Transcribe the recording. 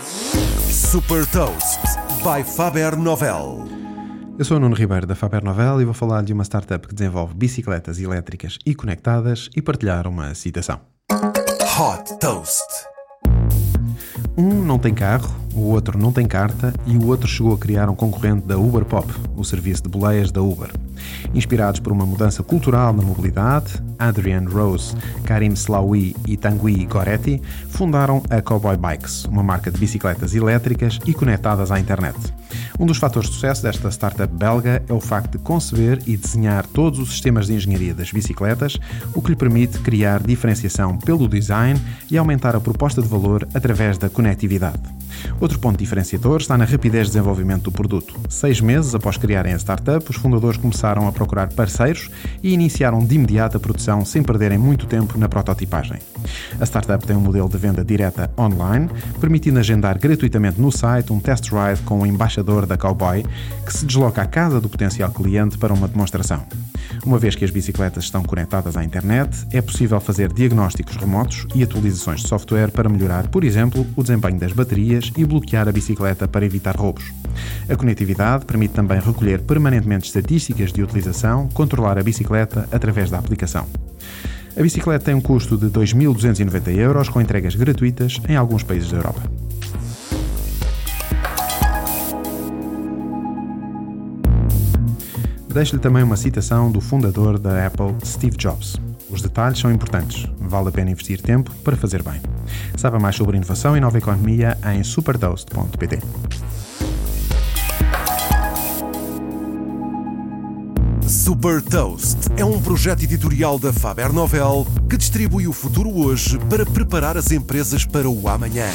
Super Toast by Faber Novel. Eu sou o Nuno Ribeiro da Faber Novel e vou falar de uma startup que desenvolve bicicletas elétricas e conectadas e partilhar uma citação. Hot Toast. Um não tem carro, o outro não tem carta e o outro chegou a criar um concorrente da Uber Pop, o serviço de boleias da Uber. Inspirados por uma mudança cultural na mobilidade, Adrian Rose, Karim Slaoui e Tanguy Goretti fundaram a Cowboy Bikes, uma marca de bicicletas elétricas e conectadas à internet. Um dos fatores de sucesso desta startup belga é o facto de conceber e desenhar todos os sistemas de engenharia das bicicletas, o que lhe permite criar diferenciação pelo design e aumentar a proposta de valor através da conectividade. Outro ponto diferenciador está na rapidez de desenvolvimento do produto. Seis meses após criarem a startup, os fundadores começaram a procurar parceiros e iniciaram de imediato a produção sem perderem muito tempo na prototipagem. A startup tem um modelo de venda direta online, permitindo agendar gratuitamente no site um test ride com o embaixador da Cowboy, que se desloca à casa do potencial cliente para uma demonstração. Uma vez que as bicicletas estão conectadas à internet, é possível fazer diagnósticos remotos e atualizações de software para melhorar, por exemplo, o desempenho das baterias e bloquear a bicicleta para evitar roubos. A conectividade permite também recolher permanentemente estatísticas de utilização, controlar a bicicleta através da aplicação. A bicicleta tem um custo de 2.290 euros com entregas gratuitas em alguns países da Europa. Deixo-lhe também uma citação do fundador da Apple, Steve Jobs. Os detalhes são importantes, vale a pena investir tempo para fazer bem. Saiba mais sobre inovação e nova economia em supertoast.pt. Super Toast é um projeto editorial da Faber Novel que distribui o futuro hoje para preparar as empresas para o amanhã.